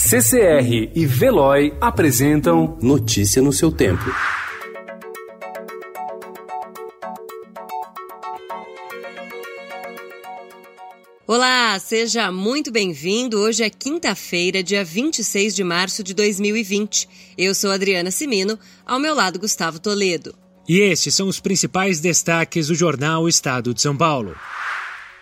CCR e Veloy apresentam Notícia no seu tempo. Olá, seja muito bem-vindo. Hoje é quinta-feira, dia 26 de março de 2020. Eu sou Adriana Simino, ao meu lado Gustavo Toledo. E estes são os principais destaques do jornal Estado de São Paulo.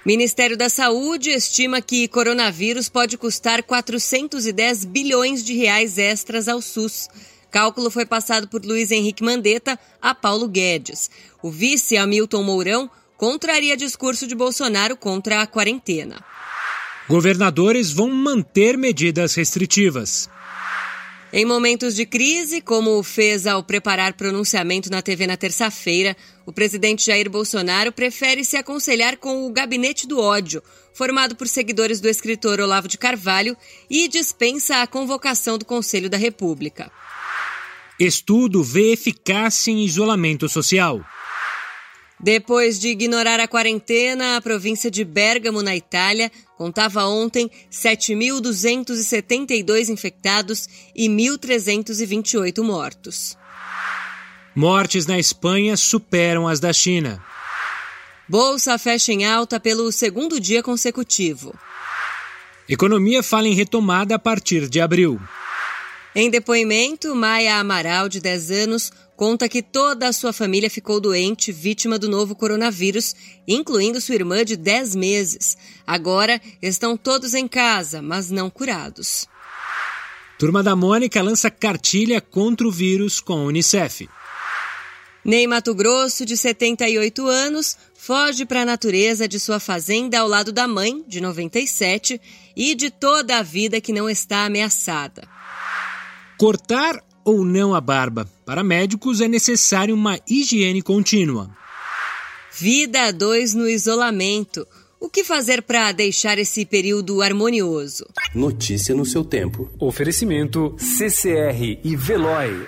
Ministério da Saúde estima que coronavírus pode custar 410 bilhões de reais extras ao SUS. Cálculo foi passado por Luiz Henrique Mandetta a Paulo Guedes. O vice Hamilton Mourão contraria discurso de Bolsonaro contra a quarentena. Governadores vão manter medidas restritivas. Em momentos de crise, como fez ao preparar pronunciamento na TV na terça-feira, o presidente Jair Bolsonaro prefere se aconselhar com o Gabinete do Ódio, formado por seguidores do escritor Olavo de Carvalho, e dispensa a convocação do Conselho da República. Estudo vê eficácia em isolamento social. Depois de ignorar a quarentena, a província de Bérgamo, na Itália, contava ontem 7.272 infectados e 1.328 mortos. Mortes na Espanha superam as da China. Bolsa fecha em alta pelo segundo dia consecutivo. Economia fala em retomada a partir de abril. Em depoimento, Maia Amaral, de 10 anos, conta que toda a sua família ficou doente, vítima do novo coronavírus, incluindo sua irmã de 10 meses. Agora estão todos em casa, mas não curados. Turma da Mônica lança cartilha contra o vírus com a Unicef. Ney Mato Grosso, de 78 anos, foge para a natureza de sua fazenda ao lado da mãe, de 97, e de toda a vida que não está ameaçada. Cortar ou não a barba? Para médicos é necessário uma higiene contínua. Vida a dois no isolamento. O que fazer para deixar esse período harmonioso? Notícia no seu tempo. Oferecimento CCR e Veloy.